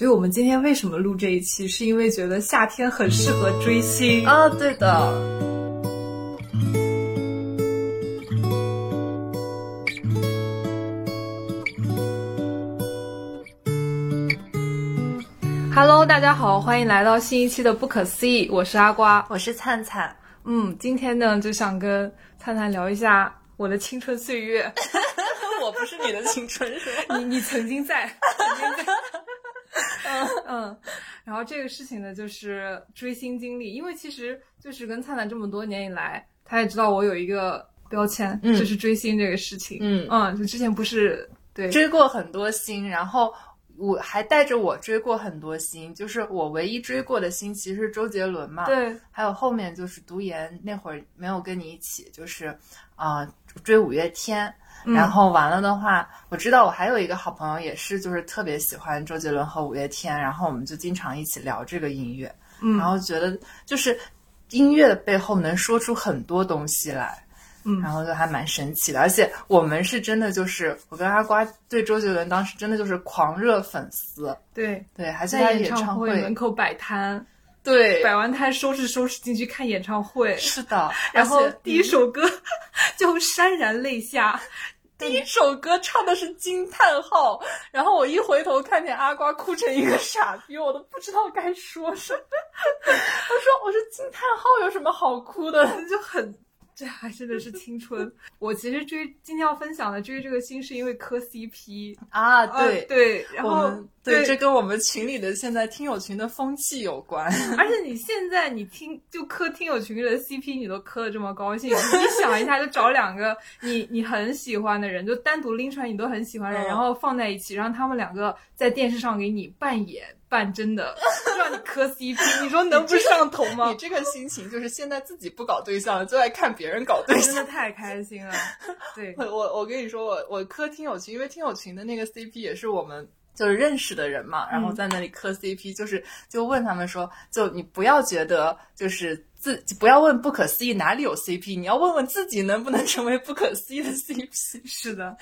所以我们今天为什么录这一期，是因为觉得夏天很适合追星啊，对的。Hello，大家好，欢迎来到新一期的不可思议，我是阿瓜，我是灿灿。嗯，今天呢就想跟灿灿聊一下我的青春岁月。我不是你的青春，是吧？你你曾经在，曾经在。嗯嗯。然后这个事情呢，就是追星经历，因为其实就是跟灿灿这么多年以来，他也知道我有一个标签，就是追星这个事情。嗯嗯，就之前不是对追过很多星，然后。我还带着我追过很多星，就是我唯一追过的星其实是周杰伦嘛。对。还有后面就是读研那会儿没有跟你一起，就是啊追五月天。然后完了的话，我知道我还有一个好朋友也是，就是特别喜欢周杰伦和五月天，然后我们就经常一起聊这个音乐。嗯。然后觉得就是音乐的背后能说出很多东西来。嗯，然后就还蛮神奇的，而且我们是真的就是我跟阿瓜对周杰伦当时真的就是狂热粉丝，对对，还在演唱会门口摆摊，对，摆完摊收拾收拾进去看演唱会，是的，然后第一首歌 就潸然泪下，第一首歌唱的是惊叹号，然后我一回头看见阿瓜哭成一个傻逼，我都不知道该说什么，我说我说惊叹号有什么好哭的，就很。这还真的是青春。我其实追今天要分享的追这个星，是因为磕 CP 啊，对对，然后对，这跟我们群里的现在听友群的风气有关。而且你现在你听就磕听友群里的 CP，你都磕的这么高兴，你想一下，就找两个你你很喜欢的人，就单独拎出来你都很喜欢的人，然后放在一起，让他们两个在电视上给你扮演。扮真的让你磕 CP，你说能不上头吗？你这个心情就是现在自己不搞对象了，就爱看别人搞对象，真的太开心了。对，我我跟你说，我我磕听友群，因为听友群的那个 CP 也是我们就是认识的人嘛，然后在那里磕 CP，就是就问他们说，就你不要觉得就是自不要问不可思议哪里有 CP，你要问问自己能不能成为不可思议的 CP。是的。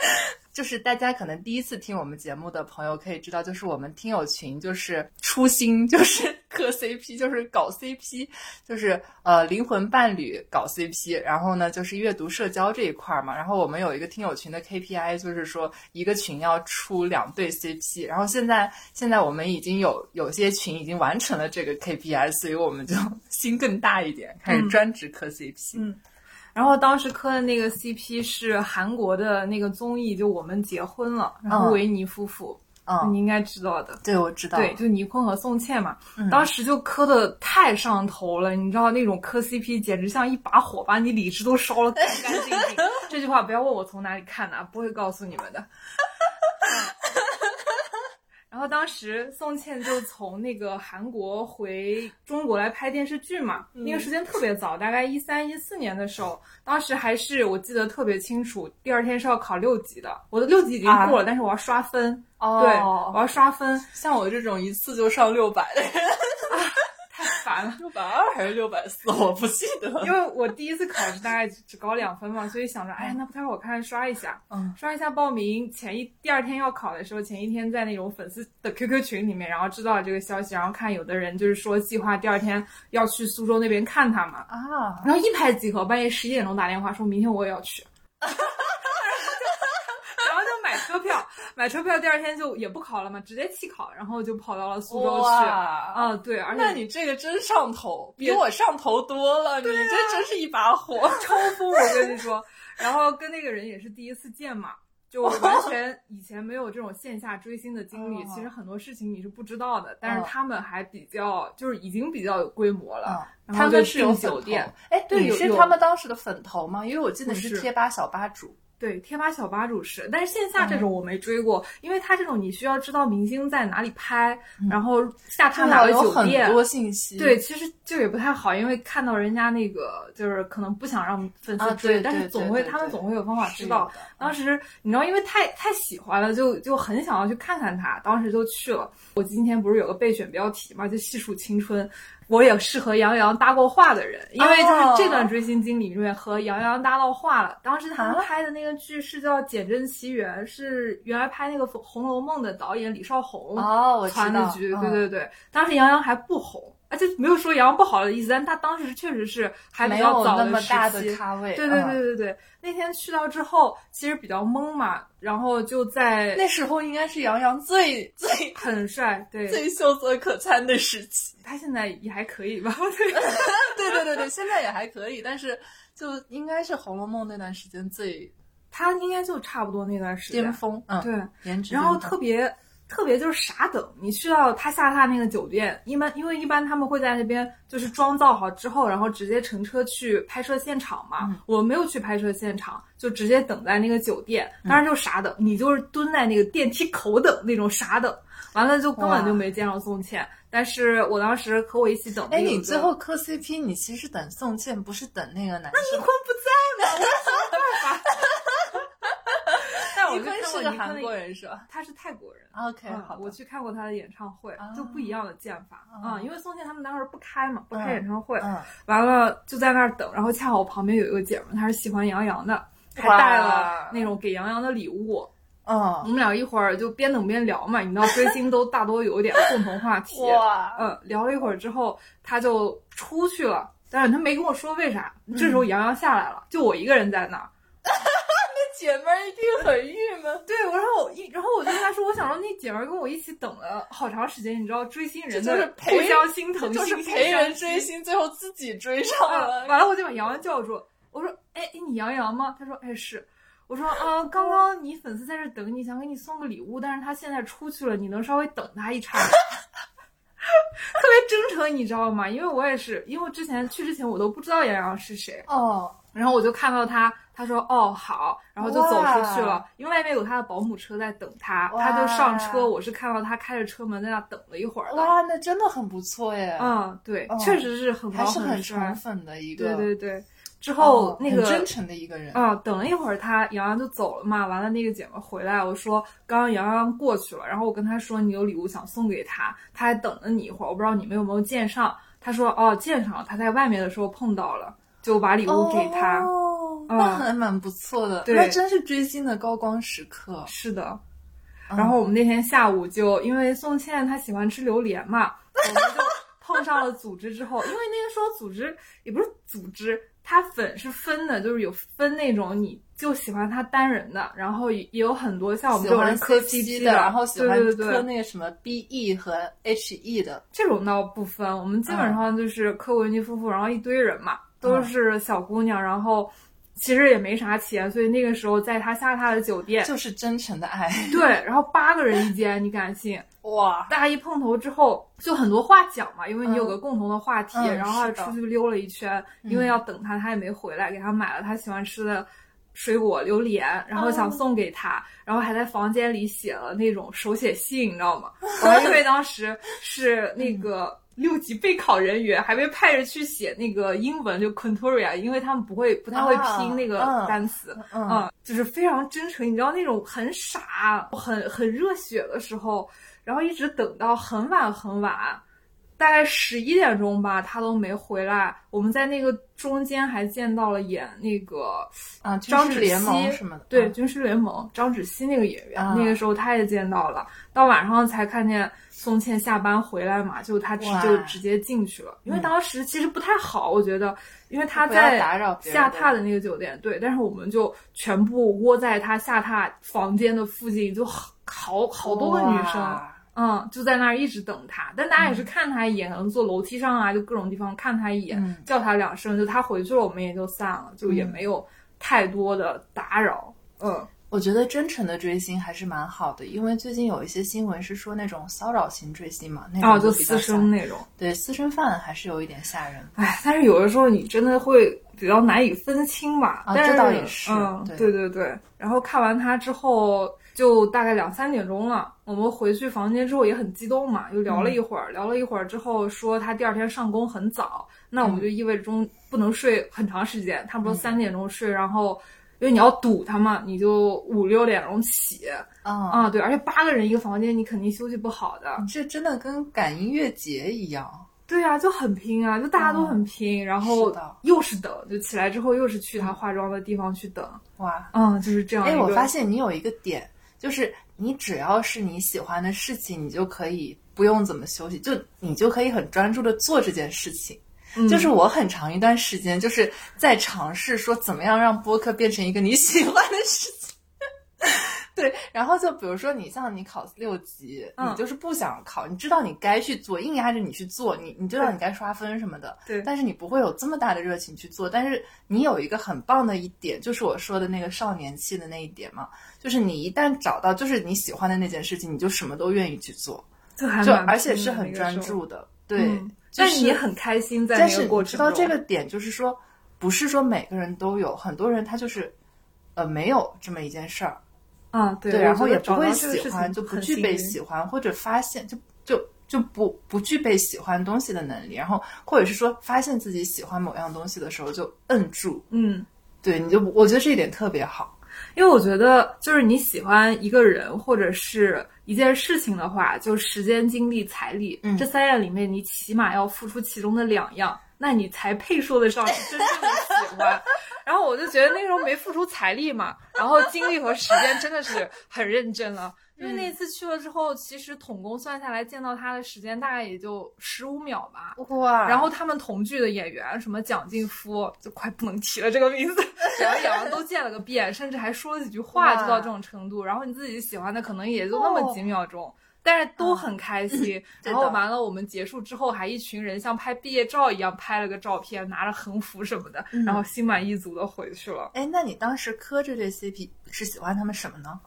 就是大家可能第一次听我们节目的朋友可以知道，就是我们听友群就是初心就是磕 CP，就是搞 CP，就是呃灵魂伴侣搞 CP，然后呢就是阅读社交这一块嘛。然后我们有一个听友群的 KPI，就是说一个群要出两对 CP。然后现在现在我们已经有有些群已经完成了这个 KPI，所以我们就 心更大一点，开始专职磕 CP。嗯。然后当时磕的那个 CP 是韩国的那个综艺，就我们结婚了，然后维尼夫妇，嗯，你应该知道的，对，我知道，对，就倪坤和宋茜嘛，当时就磕的太上头了，你知道那种磕 CP 简直像一把火，把你理智都烧了干干净净。这句话不要问我从哪里看的，不会告诉你们的。然后当时宋茜就从那个韩国回中国来拍电视剧嘛，那个时间特别早，大概一三一四年的时候，当时还是我记得特别清楚，第二天是要考六级的，我的六级已经过了，但是我要刷分，对，我要刷分，像我这种一次就上六百的人。六百二还是六百四？我不记得。因为我第一次考试大概只高两分嘛，所以想着，哎，那不太好看，刷一下。嗯，刷一下报名。前一第二天要考的时候，前一天在那种粉丝的 QQ 群里面，然后知道了这个消息，然后看有的人就是说计划第二天要去苏州那边看他嘛。啊。然后一拍即合，半夜十一点钟打电话说明天我也要去。车票买车票，第二天就也不考了嘛，直接弃考，然后就跑到了苏州去。啊，对，而且那你这个真上头，比我上头多了。你这真是一把火，抽风！我跟你说，然后跟那个人也是第一次见嘛，就完 全以前没有这种线下追星的经历。其实很多事情你是不知道的，但是他们还比较，就是已经比较有规模了。他们是有酒店，哎，对，你是他们当时的粉头吗？因为我记得你是贴吧小吧主。对，贴吧小吧主是，但是线下这种我没追过，因为他这种你需要知道明星在哪里拍，然后下榻哪个酒店，很多信息。对，其实就也不太好，因为看到人家那个就是可能不想让粉丝追，但是总会他们总会有方法知道。当时你知道，因为太太喜欢了，就就很想要去看看他，当时就去了。我今天不是有个备选标题嘛，就细数青春。我也是和杨洋搭过话的人，因为就是这段追星经历里面和杨洋搭到话了。当时他们拍的那个剧是叫《简真奇缘》，是原来拍那个《红楼梦》的导演李少红哦，我传的剧。对对对，当时杨洋还不红。而且没有说杨洋不好的意思，但他当时确实是还比较早的那么大的咖位。对对对对对，那天去到之后，其实比较懵嘛，然后就在那时候应该是杨洋最最很帅，对，最秀色可餐的时期。他现在也还可以吧？对 对对对，现在也还可以，但是就应该是《红楼梦》那段时间最，他应该就差不多那段时间巅峰。嗯，对，颜值，然后特别。特别就是傻等，你去到他下榻那个酒店，一般因为一般他们会在那边就是妆造好之后，然后直接乘车去拍摄现场嘛。我没有去拍摄现场，就直接等在那个酒店，当时就傻等，你就是蹲在那个电梯口等那种傻等，完了就根本就没见到宋茜。但是我当时和我一起等，哎，你最后磕 CP，你其实等宋茜，不是等那个男生？那倪坤不在吗？我没办法。倪坤是个韩国人是吧？他是泰国人。OK，好，我去看过他的演唱会，就不一样的剑法啊。因为宋茜他们当时不开嘛，不开演唱会，完了就在那儿等。然后恰好我旁边有一个姐们，她是喜欢杨洋的，还带了那种给杨洋的礼物。嗯，我们俩一会儿就边等边聊嘛。你知道追星都大多有一点共同话题。哇，嗯，聊了一会儿之后，他就出去了，但是他没跟我说为啥。这时候杨洋下来了，就我一个人在那儿。姐们儿一定很郁闷。对，然后我一，然后我就跟他说，我想让那姐们儿跟我一起等了好长时间。你知道，追星人就是互相心疼，就是陪人追星，最后自己追上了。完了，我就把杨洋叫住，我说：“哎，你杨洋吗？”他说：“哎，是。”我说：“啊，刚刚你粉丝在这等你，想给你送个礼物，但是他现在出去了，你能稍微等他一刹那？” 特别真诚，你知道吗？因为我也是，因为之前去之前我都不知道杨洋是谁哦。然后我就看到他，他说哦好，然后就走出去了，因为外面有他的保姆车在等他，他就上车。我是看到他开着车门在那等了一会儿。哇，那真的很不错耶。嗯，对，确实是很还是很宠粉的一个。对对对。之后那个真诚的一个人啊，等了一会儿，他杨洋就走了嘛。完了，那个姐妹回来，我说刚刚洋洋过去了，然后我跟他说你有礼物想送给他，他还等了你一会儿，我不知道你们有没有见上。他说哦见上了，他在外面的时候碰到了。就把礼物给他，那还蛮不错的。对，那真是追星的高光时刻。是的，然后我们那天下午就因为宋茜她喜欢吃榴莲嘛，我们就碰上了组织之后，因为那个时候组织也不是组织，它粉是分的，就是有分那种你就喜欢他单人的，然后也有很多像我们这种人磕 CP 的，然后喜欢磕那个什么 BE 和 HE 的，这种倒不分，我们基本上就是磕文姬夫妇，然后一堆人嘛。都是小姑娘，然后其实也没啥钱，所以那个时候在他下榻的酒店就是真诚的爱。对，然后八个人一间，你敢信？哇！大家一碰头之后就很多话讲嘛，因为你有个共同的话题，然后还出去溜了一圈，因为要等他，他也没回来，给他买了他喜欢吃的水果榴莲，然后想送给他，然后还在房间里写了那种手写信，你知道吗？因为当时是那个。六级备考人员还被派着去写那个英文，就 Contoria，因为他们不会不太会拼那个单词，嗯，就是非常真诚，你知道那种很傻、很很热血的时候，然后一直等到很晚很晚，大概十一点钟吧，他都没回来。我们在那个中间还见到了演那个啊张芷溪什么的，对军师联盟张芷溪那个演员，那个时候他也见到了，到晚上才看见。宋茜下班回来嘛，就他直就直接进去了，因为当时其实不太好，我觉得，因为他在下榻的那个酒店，对，但是我们就全部窝在他下榻房间的附近，就好好好多个女生，嗯，就在那儿一直等他，但大家也是看他一眼，可能坐楼梯上啊，就各种地方看他一眼，叫他两声，就他回去了，我们也就散了，就也没有太多的打扰，嗯。我觉得真诚的追星还是蛮好的，因为最近有一些新闻是说那种骚扰型追星嘛，那种就私生那种，对私生饭还是有一点吓人。哎，但是有的时候你真的会比较难以分清吧？啊，这倒也是。嗯，对对对。然后看完他之后，就大概两三点钟了。我们回去房间之后也很激动嘛，又聊了一会儿，聊了一会儿之后说他第二天上工很早，那我们就意味着中不能睡很长时间，差不多三点钟睡，然后。因为你要堵他嘛，你就五六点钟起啊啊，对，而且八个人一个房间，你肯定休息不好的。这真的跟赶音乐节一样，对啊，就很拼啊，就大家都很拼，然后又是等，就起来之后又是去他化妆的地方去等，哇，嗯，就是这样一哎，我发现你有一个点，就是你只要是你喜欢的事情，你就可以不用怎么休息，就你就可以很专注的做这件事情。嗯就是我很长一段时间就是在尝试说怎么样让播客变成一个你喜欢的事情。对，然后就比如说你像你考六级，嗯你就是不想考，你知道你该去做，硬压着你去做，你你知道你该刷分什么的，对但是你不会有这么大的热情去做。但是你有一个很棒的一点，就是我说的那个少年气的那一点嘛，就是你一旦找到就是你喜欢的那件事情，你就什么都愿意去做，就而且是很专注的，对。嗯但就是你很开心在那但是你个过程中。知道这个点，就是说，不是说每个人都有，很多人他就是，呃，没有这么一件事儿，啊，对，对，然后也不会喜欢，就不具备喜欢或者发现，就就就不不具备喜欢东西的能力，然后或者是说发现自己喜欢某样东西的时候就摁住，嗯。对，你就我觉得这一点特别好，因为我觉得，就是你喜欢一个人或者是一件事情的话，就时间、精力、财力、嗯。这三样里面，你起码要付出其中的两样，那你才配说得上是真正的喜欢。然后我就觉得那时候没付出财力嘛，然后精力和时间真的是很认真了。因为那次去了之后，其实统共算下来见到他的时间大概也就十五秒吧。哇然后他们同剧的演员，什么蒋劲夫，就快不能提了这个名字，然后演完都见了个遍，甚至还说了几句话，就到这种程度。然后你自己喜欢的可能也就那么几秒钟，但是都很开心。然后完了，我们结束之后，还一群人像拍毕业照一样拍了个照片，拿着横幅什么的，然后心满意足的回去了。哎，那你当时磕这对 CP 是喜欢他们什么呢？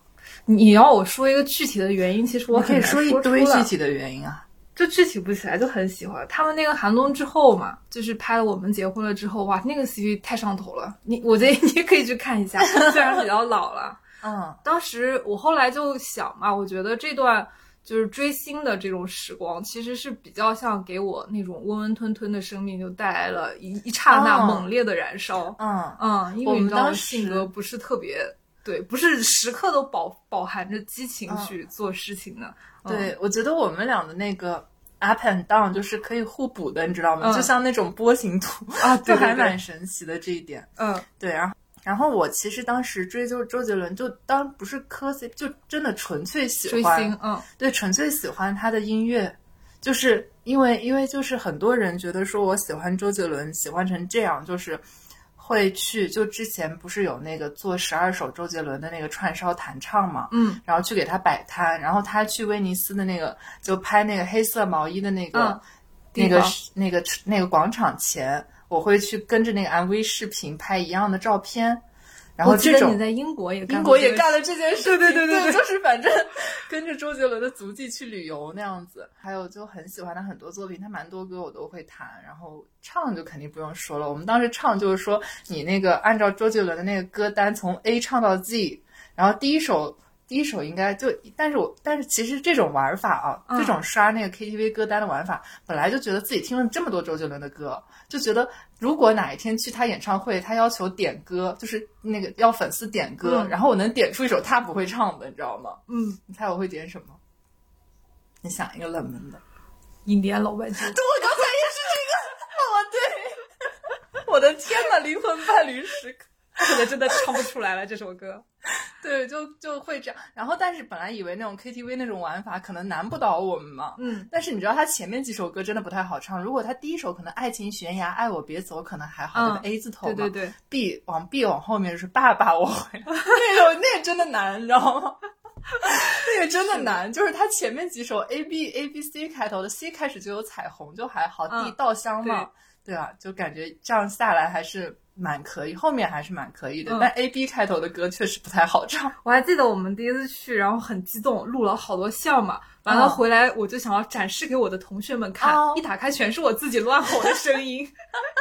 你要我说一个具体的原因，其实我我可以说一堆具体的原因啊。就具体不起来，就很喜欢他们那个寒冬之后嘛，就是拍了我们结婚了之后，哇，那个 CP 太上头了。你我觉得你也可以去看一下，虽然比较老了。嗯当时我后来就想嘛，我觉得这段就是追星的这种时光，其实是比较像给我那种温温吞吞的生命，就带来了一一刹那哦猛烈的燃烧。嗯嗯，因为你知道我们当时性格不是特别。对，不是时刻都饱饱含着激情嗯去做事情的。嗯对，我觉得我们俩的那个 up and down 就是可以互补的，你知道吗？嗯就像那种波形图啊，就还蛮神奇的这一点。嗯对，然后然后我其实当时追就周杰伦，就当不是磕 CP，就真的纯粹喜欢，嗯对，纯粹喜欢他的音乐。就是因为，因为就是很多人觉得说我喜欢周杰伦，喜欢成这样，就是会去就之前不是有那个做十二首周杰伦的那个串烧弹唱嘛，嗯然后去给他摆摊，然后他去威尼斯的那个就拍那个黑色毛衣的那个、嗯那个那个那个广场前，我会去跟着那个 MV 视频拍一样的照片，然后这种你在英国也干英国也干了这件事对对对对就是反正 跟着周杰伦的足迹去旅游那样子。还有就很喜欢他很多作品，他蛮多歌我都会弹，然后唱就肯定不用说了。我们当时唱就是说，你那个按照周杰伦的那个歌单从 A 唱到 Z，然后第一首。第一首应该就，但是我但是其实这种玩法啊，嗯这种刷那个 KTV 歌单的玩法，本来就觉得自己听了这么多周杰伦的歌，就觉得如果哪一天去他演唱会，他要求点歌，就是那个要粉丝点歌，嗯然后我能点出一首他不会唱的，你知道吗？嗯，你猜我会点什么？你想一个冷门的。印第安老白金。我刚才也是这个，哦对，我的天呐，灵魂伴侣时刻。我可能真的唱不出来了这首歌。对，就就会这样。然后，但是本来以为那种 KTV 那种玩法可能难不倒我们嘛。嗯，但是你知道他前面几首歌真的不太好唱。如果他第一首可能《爱情悬崖》《爱我别走》可能还好，A 字头嘛。对对对，B 往 B 往后面就是爸爸我回来，那种那个真的难，你知道吗？那个真的难，就是他前面几首 A B A B C 开头的，C 开始就有彩虹就还好，D 嗯稻香嘛，对啊，就感觉这样下来还是蛮可以，后面还是蛮可以的。嗯但 A B 开头的歌确实不太好唱。我还记得我们第一次去，然后很激动，录了好多像嘛。完了哦回来，我就想要展示给我的同学们看，哦一打开全是我自己乱吼的声音。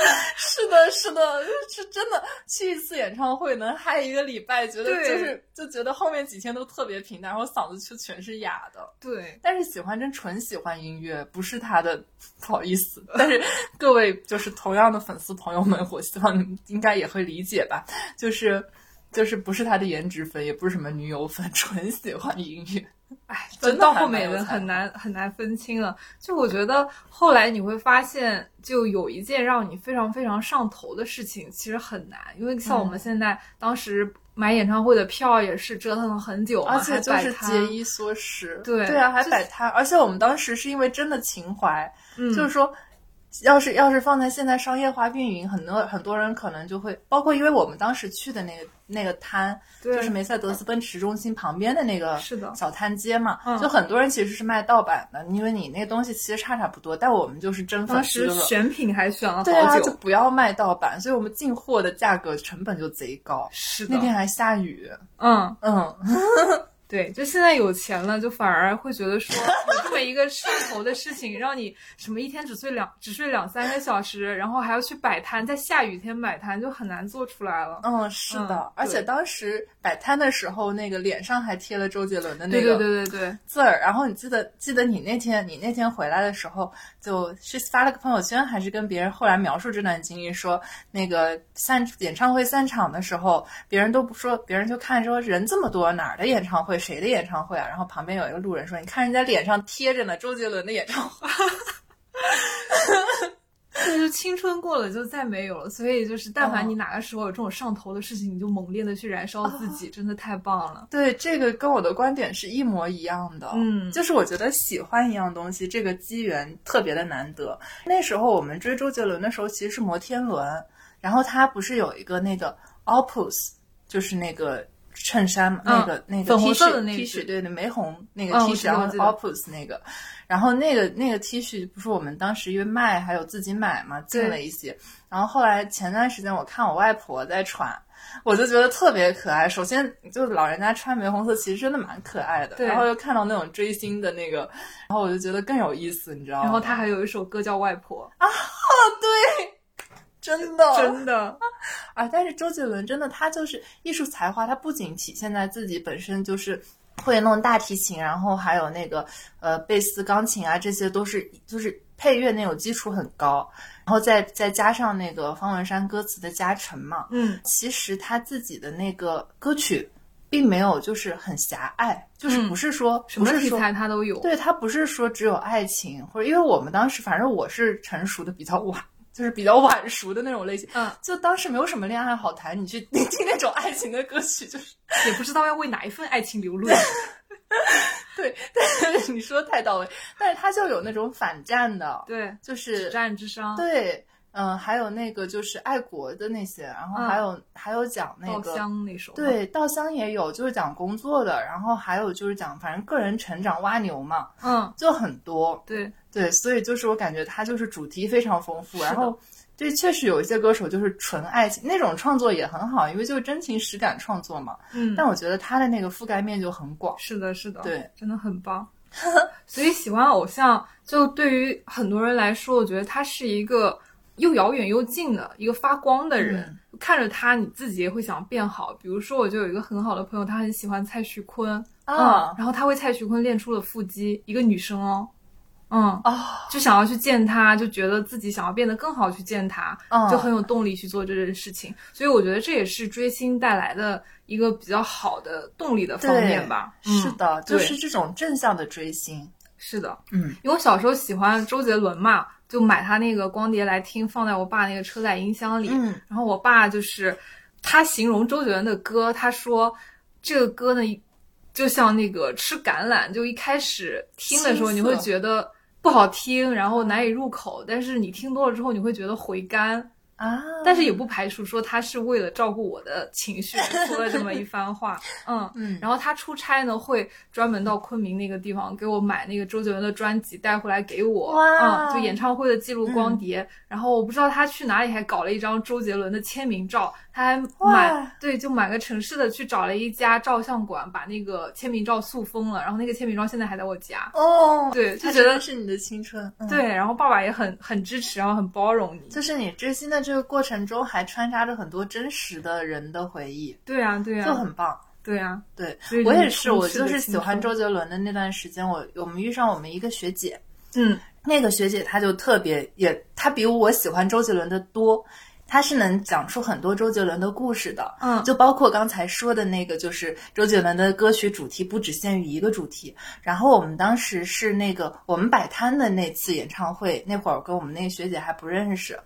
是的，是的，是真的。去一次演唱会能嗨一个礼拜，觉得就是就觉得后面几天都特别平淡，然后嗓子就全是哑的。对，但是喜欢真纯喜欢音乐，不是他的，不好意思。但是各位就是同样的粉丝朋友们，我希望你们应该也会理解吧。就是就是不是他的颜值粉，也不是什么女友粉，纯喜欢音乐。哎，真的到后面人很难很难分清了。就我觉得后来你会发现，就有一件让你非常非常上头的事情，其实很难，因为像我们嗯。现在、当时买演唱会的票也是折腾了很久，而且就是节衣缩食，对对啊，还摆摊，而且我们当时是因为真的情怀，嗯，就是说，要是要是放在现在商业化运营，很多很多人可能就会，包括因为我们当时去的那个那个摊，就是梅赛德斯奔驰中心旁边的那个是的小摊街嘛，嗯就很多人其实是卖盗版的，因为你那个东西其实差差不多，但我们就是真粉当时选品还选了。好对啊，久，就不要卖盗版，所以我们进货的价格成本就贼高。是的。那，天还下雨，嗯，嗯，对，就现在有钱了，就反而会觉得说有这么一个上头的事情，让你什么一天只睡两只睡两三个小时，然后还要去摆摊，在下雨天摆摊，就很难做出来了。嗯，是的，嗯而且当时摆摊的时候，那个脸上还贴了周杰伦的那对个对对对对，字儿。然后你记得记得你那天你那天回来的时候，就是发了个朋友圈，还是跟别人后来描述这段经历，说那个散演唱会散场的时候，别人都不说，别人就看说人这么多，哪儿的演唱会，谁的演唱会啊？然后旁边有一个路人说，你看人家脸上贴着呢，周杰伦的演唱会。对，就青春过了就再没有了。所以就是，但凡嗯你哪个时候有这种上头的事情，你就猛烈的去燃烧自己，真的太棒了。对，这个跟我的观点是一模一样的。嗯就是我觉得喜欢一样东西，这个机缘特别的难得。那时候我们追周杰伦的时候，其实是摩天轮，然后他不是有一个那个 Opus，就是那个衬衫那个那个粉 T 红色恤 T 恤，对对，玫红那个嗯 T 恤，然后我知道 Opus 那个，然后那个那个 T 恤不是我们当时因为卖还有自己买嘛，进了一些。然后后来前段时间我看我外婆在穿，我就觉得特别可爱。首先就老人家穿玫红色，其实真的蛮可爱的。然后又看到那种追星的那个，然后我就觉得更有意思，你知道吗？然后他还有一首歌叫《外婆真的》，真的，啊！但是周杰伦真的，他就是艺术才华，他不仅体现在自己本身就是会弄大提琴，然后还有那个呃贝斯、钢琴啊，这些都是就是配乐那种基础很高，然后再再加上那个方文山歌词的加成嘛，嗯，其实他自己的那个歌曲并没有就是很狭隘，就是嗯不是说、什么题材他都有。对他不是说只有爱情，或者因为我们当时反正我是成熟的比较晚，就是比较晚熟的那种类型，嗯，就当时没有什么恋爱好谈，你去你 听那种爱情的歌曲，就是 也不知道要为哪一份爱情流泪。对，但是你说的太到位，但是他就有那种反战的，对，就是止战之殇。对。嗯，还有那个就是爱国的那些，然后还有、还有讲那个稻香那首。，对稻香也有，就是讲工作的，然后还有就是讲反正个人成长挖牛嘛，嗯，就很多。对，对，所以就是我感觉他就是主题非常丰富，然后对，确实有一些歌手就是纯爱情那种创作也很好，因为就是真情实感创作嘛。嗯，但我觉得他的那个覆盖面就很广。是的，是的，对，真的很棒。所以喜欢偶像，就对于很多人来说，我觉得他是一个又遥远又近的一个发光的人。嗯看着他，你自己也会想变好。比如说，我就有一个很好的朋友，他很喜欢蔡徐坤啊嗯，然后他为蔡徐坤练出了腹肌，一个女生哦，嗯，啊，就想要去见他，就觉得自己想要变得更好去见他，嗯就很有动力去做这件事情。所以我觉得这也是追星带来的一个比较好的动力的方面吧。嗯是的，就是这种正向的追星。是的，嗯，因为我小时候喜欢周杰伦嘛，就买他那个光碟来听，放在我爸那个车载音箱里。嗯然后我爸就是他形容周杰伦的歌，他说这个歌呢，就像那个吃橄榄，就一开始听的时候你会觉得不好听，然后难以入口，但是你听多了之后你会觉得回甘。啊，但是也不排除说他是为了照顾我的情绪说了这么一番话，嗯 嗯然后他出差呢会专门到昆明那个地方给我买那个周杰伦的专辑带回来给我，哇嗯，就演唱会的记录光碟。然后我不知道他去哪里还搞了一张周杰伦的签名照，他还买对，就满个城市的去找了一家照相馆把那个签名照塑封了，然后那个签名照现在还在我家。哦，对，就他觉觉得得是你的青春。嗯对，然后爸爸也很很支持，然后很包容你。就是你追星的这个过程中，还穿插着很多真实的人的回忆，对啊，对啊，就很棒。对啊，对我也是，我就是喜欢周杰伦的那段时间，我我们遇上我们一个学姐，嗯那个学姐她就特别也，她比我喜欢周杰伦的多，她是能讲出很多周杰伦的故事的。嗯就包括刚才说的那个，就是周杰伦的歌曲主题不只限于一个主题。然后我们当时是那个我们摆摊的那次演唱会，那会儿跟我们那个学姐还不认识，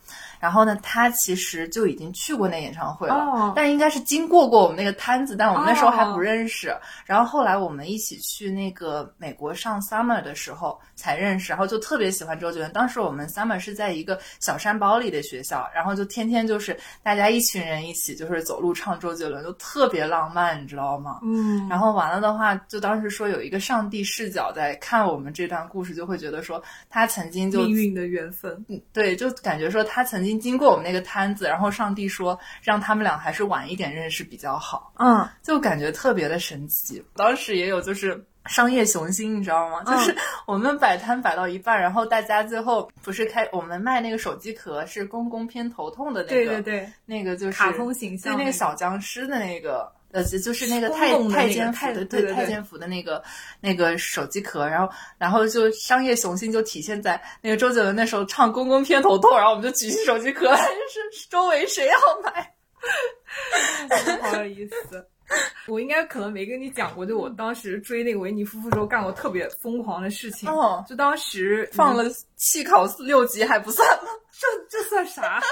然后呢，他其实就已经去过那演唱会了，哦但应该是经过过我们那个摊子，但我们那时候还不哦认识。然后后来我们一起去那个美国上 summer 的时候才认识，然后就特别喜欢周杰伦。当时我们 summer 是在一个小山包里的学校，然后就天天就是大家一群人一起就是走路唱周杰伦，就特别浪漫，你知道吗？嗯，然后完了的话，就当时说有一个上帝视角在看我们这段故事，就会觉得说他曾经就命运的缘分。嗯对，就感觉说他曾经经过我们那个摊子，然后上帝说让他们俩还是晚一点认识比较好，嗯就感觉特别的神奇。当时也有就是。商业雄心，你知道吗？嗯就是我们摆摊摆到一半，然后大家最后不是开我们卖那个手机壳，是公公偏头痛的那个，对对对，那个就是卡通形象那个对那个小僵尸的那个。呃，就就是那个公太太监太太监府的那个那个手机壳，然后然后就商业雄心就体现在那个周杰伦那时候唱《公公偏头痛》，然后我们就举起手机壳，是周围谁要买？好有意思。我应该可能没跟你讲过，就我当时追那个维尼夫妇时候干过特别疯狂的事情。哦就当时放了弃考六级还不算吗？这这算啥？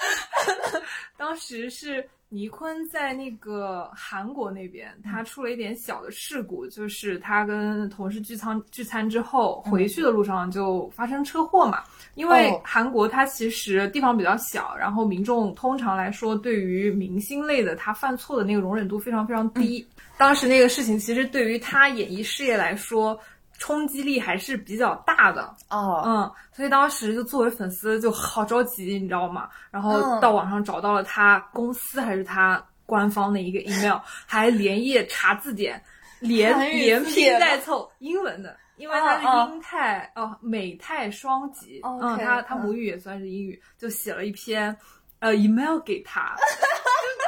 当时是倪坤在那个韩国那边，他出了一点小的事故，就是他跟同事聚餐聚餐之后，回去的路上就发生车祸嘛。因为哦韩国它其实地方比较小，然后民众通常来说对于明星类的他犯错的那个容忍度非常非常低。当时那个事情其实对于他演艺事业来说冲击力还是比较大的。哦，嗯，所以当时就作为粉丝就好着急，你知道吗？然后嗯。到网上找到了他公司还是他官方的一个 email，还连夜查字典，连连拼带凑英文的，因为他是英泰哦美泰双籍，哦嗯他他嗯。母语也算是英语，就写了一篇呃 email 给他，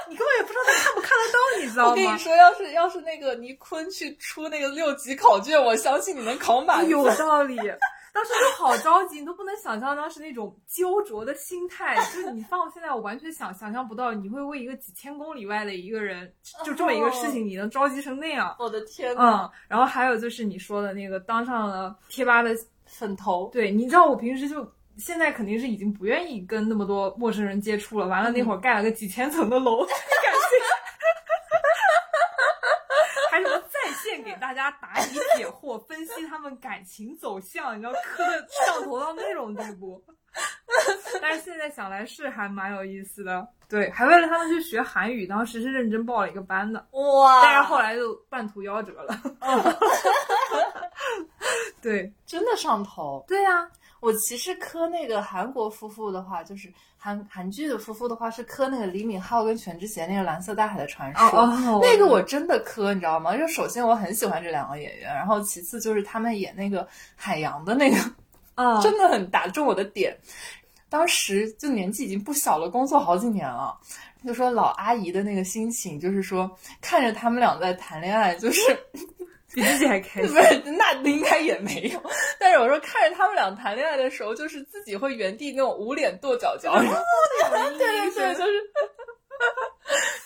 知道吗？我跟你说，要是要是那个倪坤去出那个六级考卷，我相信你能考满。有道理。当时就好着急，你都不能想象当时那种焦灼的心态，就是你放到现在，我完全想想象不到，你会为一个几千公里外的一个人，就这么一个事情，你能着急成那样。我的天呐，嗯，然后还有就是你说的那个当上了贴吧的，粉头，对，你知道我平时就现在肯定是已经不愿意跟那么多陌生人接触了。完了那会儿盖了个几千层的楼，还什么在线给大家答疑解惑，分析他们感情走向，你知道磕的上头到那种地步。但是现在想来是还蛮有意思的，对，还为了他们去学韩语，当时是认真报了一个班的，哇但是后来就半途夭折了。对，真的上头。对呀、我其实磕那个韩国夫妇的话，就是韩韩剧的夫妇的话，是磕那个李敏镐跟全智贤那个《蓝色大海的传说》那个我真的磕，你知道吗？就首先我很喜欢这两个演员，然后其次就是他们演那个海洋的那个，啊，真的很打中我的点。当时就年纪已经不小了，工作好几年了。就说老阿姨的那个心情，就是说看着他们俩在谈恋爱，就是比自己还开心 不。是，那应该也没有。但是我说看着他们俩谈恋爱的时候，就是自己会原地那种捂脸跺脚脚。对对对，就 是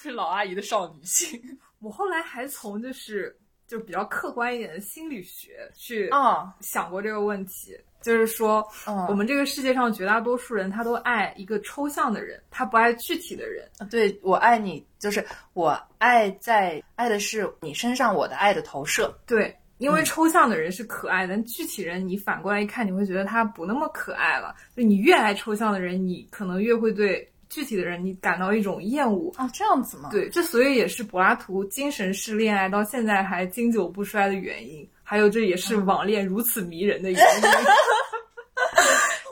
是老阿姨的少女心我后来还从就是就比较客观一点的心理学去啊。想过这个问题，就是说，嗯我们这个世界上绝大多数人他都爱一个抽象的人，他不爱具体的人。对我爱你，就是我爱在爱的是你身上我的爱的投射。对，因嗯为抽象的人是可爱的，但具体人你反过来一看，你会觉得他不那么可爱了。就你越爱抽象的人，你可能越会对具体的人你感到一种厌恶。哦，这样子吗？对，这所以也是柏拉图精神式恋爱到现在还经久不衰的原因，还有这也是网恋如此迷人的原因。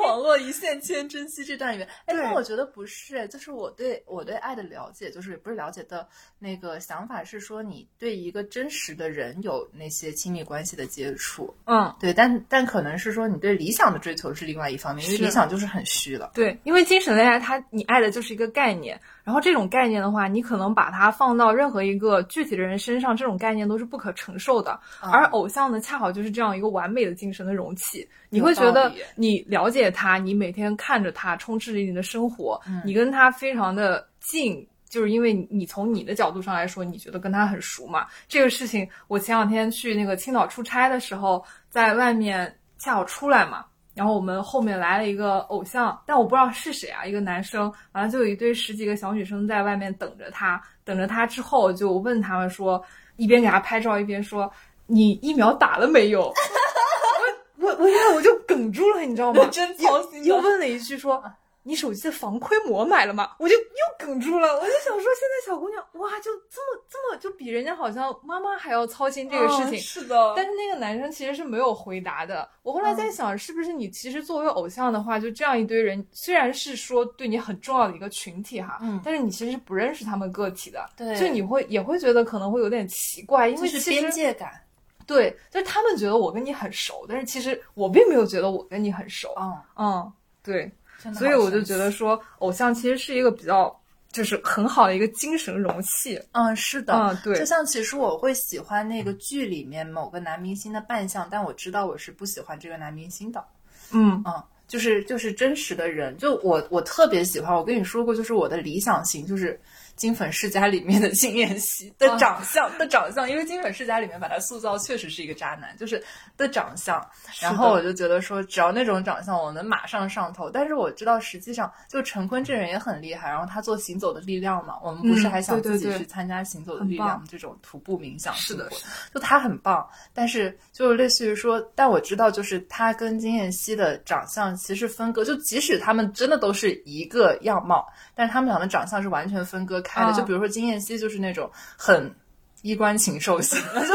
网络一线牵，珍惜这段缘。哎，但我觉得不是，就是我对我对爱的了解，就是不是了解的那个想法是说，你对一个真实的人有那些亲密关系的接触，嗯，对，但但可能是说你对理想的追求是另外一方面，因为理想就是很虚的。对，因为精神恋爱它你爱的就是一个概念，然后这种概念的话，你可能把它放到任何一个具体的人身上，这种概念都是不可承受的。嗯而偶像呢，恰好就是这样一个完美的精神的容器。你会觉得你了解他，他，你每天看着他，充斥着你的生活，嗯你跟他非常的近。就是因为你从你的角度上来说，你觉得跟他很熟嘛？这个事情，我前两天去那个青岛出差的时候，在外面恰好出来嘛，然后我们后面来了一个偶像，但我不知道是谁啊，一个男生，完了就有一堆十几个小女生在外面等着他，等着他之后就问他们说，一边给他拍照一边说，你疫苗打了没有？我我我我就哽住了，你知道吗？真操心啊又问了一句说。你手机的防窥膜买了吗？我就又哽住了，我就想说，现在小姑娘哇，就这么这么就比人家好像妈妈还要操心这个事情。嗯是的，但是那个男生其实是没有回答的。我后来在想，是不是你其实作为偶像的话，就这样一堆人，虽然是说对你很重要的一个群体哈，嗯但是你其实是不认识他们个体的，对就你会也会觉得可能会有点奇怪，因为是边界感。对，就是他们觉得我跟你很熟，但是其实我并没有觉得我跟你很熟。嗯，嗯，对，所以我就觉得说，偶像其实是一个比较就是很好的一个精神容器。嗯，是的，嗯，对就，像其实我会喜欢那个剧里面某个男明星的扮相，但我知道我是不喜欢这个男明星的。嗯嗯，就是就是真实的人，就我我特别喜欢，我跟你说过，就是我的理想型就是。金粉世家里面的金妍希的啊长相、的长相，因为金粉世家里面把他塑造确实是一个渣男，就是的长相，然后我就觉得说，只要那种长相，我能马上上头。但是我知道，实际上就陈坤这人也很厉害，然后他做行走的力量嘛，我们不是嗯还想自己去参加行走的力量这种徒步冥想是的就他很棒，但是就类似于说，但我知道，就是他跟金妍希的长相其实分割，就即使他们真的都是一个样貌，但是他们俩的长相是完全分割开的。嗯就比如说金燕西就是那种很衣冠禽兽型，就是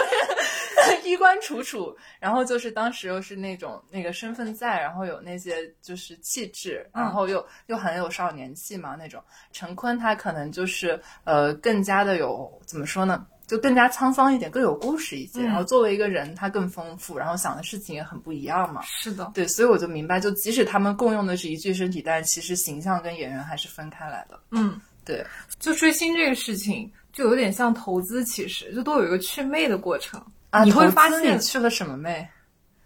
衣冠楚楚，然后就是当时又是那种那个身份在，然后有那些就是气质，嗯然后又、又很有少年气嘛那种。陈坤他可能就是呃更加的有怎么说呢？就更加沧桑一点，更有故事一些。嗯然后作为一个人，他更丰富，然后想的事情也很不一样嘛。是的，对，所以我就明白，就即使他们共用的是一具身体，但其实形象跟演员还是分开来的。嗯，对，就追星这个事情，就有点像投资，其实就都有一个去魅的过程。啊，你会发现你去了什么魅？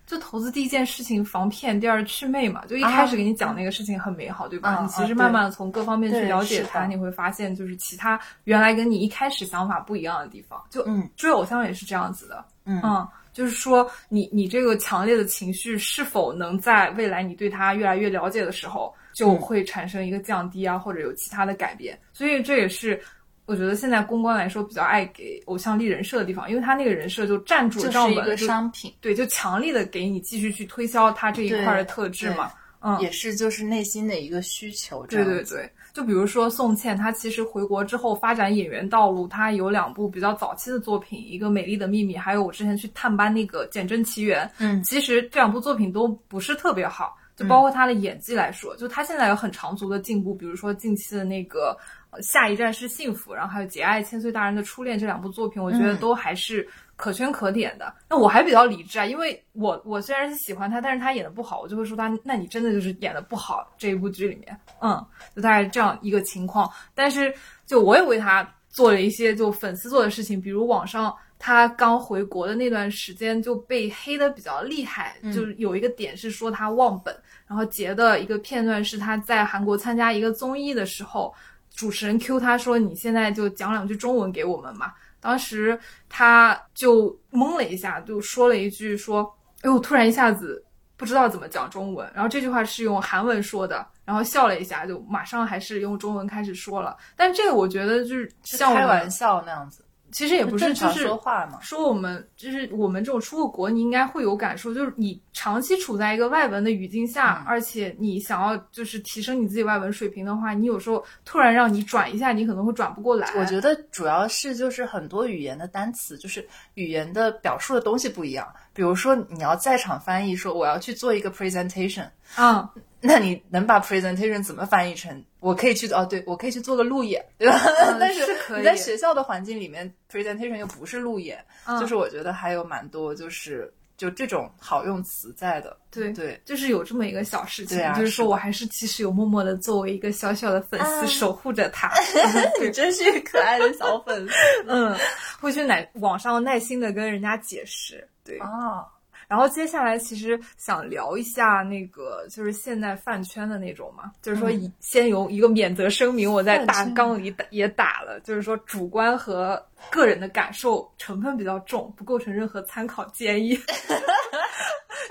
就投资第一件事情防骗，第二去魅嘛。就一开始给你讲那个事情很美好，对吧？嗯你其实嗯慢慢的从各方面去了解它，你会发现就是其他原来跟你一开始想法不一样的地方。就嗯追偶像也是这样子的，嗯嗯，就是说你你这个强烈的情绪是否能在未来你对他越来越了解的时候，就会产生一个降低啊，或者有其他的改变。所以这也是。我觉得现在公关来说比较爱给偶像立人设的地方，因为他那个人设就站住了就是一个商品，对，就强力的给你继续去推销他这一块的特质嘛。嗯，也是就是内心的一个需求。对，对对。就比如说宋茜，她其实回国之后发展演员道路，她有两部比较早期的作品，一个《美丽的秘密》，还有我之前去探班那个《简真奇缘》。嗯其实这两部作品都不是特别好，就包括他的演技来说，就他现在有很长足的进步。比如说近期的那个呃《下一站是幸福》，然后还有《节爱千岁大人的初恋》这两部作品，我觉得嗯都还是可圈可点的。那我还比较理智啊，因为我我虽然是喜欢他，但是他演的不好，我就会说他，那你真的就是演的不好这一部剧里面，嗯，就大概这样一个情况。但是就我也为他做了一些就粉丝做的事情，比如网上。他刚回国的那段时间就被黑的比较厉害，就是有一个点是说他忘本，然后截的一个片段是他在韩国参加一个综艺的时候，主持人 Q 他说：“你现在就讲两句中文给我们嘛。”当时他就懵了一下，就说了一句说：“哎呦，突然一下子不知道怎么讲中文。”然后这句话是用韩文说的，然后笑了一下，就马上还是用中文开始说了。但这个我觉得就是是像我开玩笑那样子，其实也不是，就是说话嘛。说我们就是我们这种出过国，你应该会有感受，就是你长期处在一个外文的语境下，嗯而且你想要就是提升你自己外文水平的话，你有时候突然让你转一下，你可能会转不过来。我觉得主要是就是很多语言的单词，就是语言的表述的东西不一样。比如说你要在场翻译说我要去做一个 presentation，啊、那你能把 presentation 怎么翻译成？我可以去哦，对我可以去做个路演，对吧？但是你在学校的环境里面，presentation 又不是路演，嗯就是我觉得还有蛮多就是就这种好用词在的。对对，就是有这么一个小事情，啊就是说我还是其实有默默的作为一个小小的粉丝、啊守护着他，你真是可爱的小粉丝嗯，会去耐网上耐心的跟人家解释，对。哦。然后接下来其实想聊一下那个就是现在饭圈的那种嘛，就是说以先有一个免责声明，我在大纲里打也打了，就是说主观和个人的感受成分比较重，不构成任何参考建议。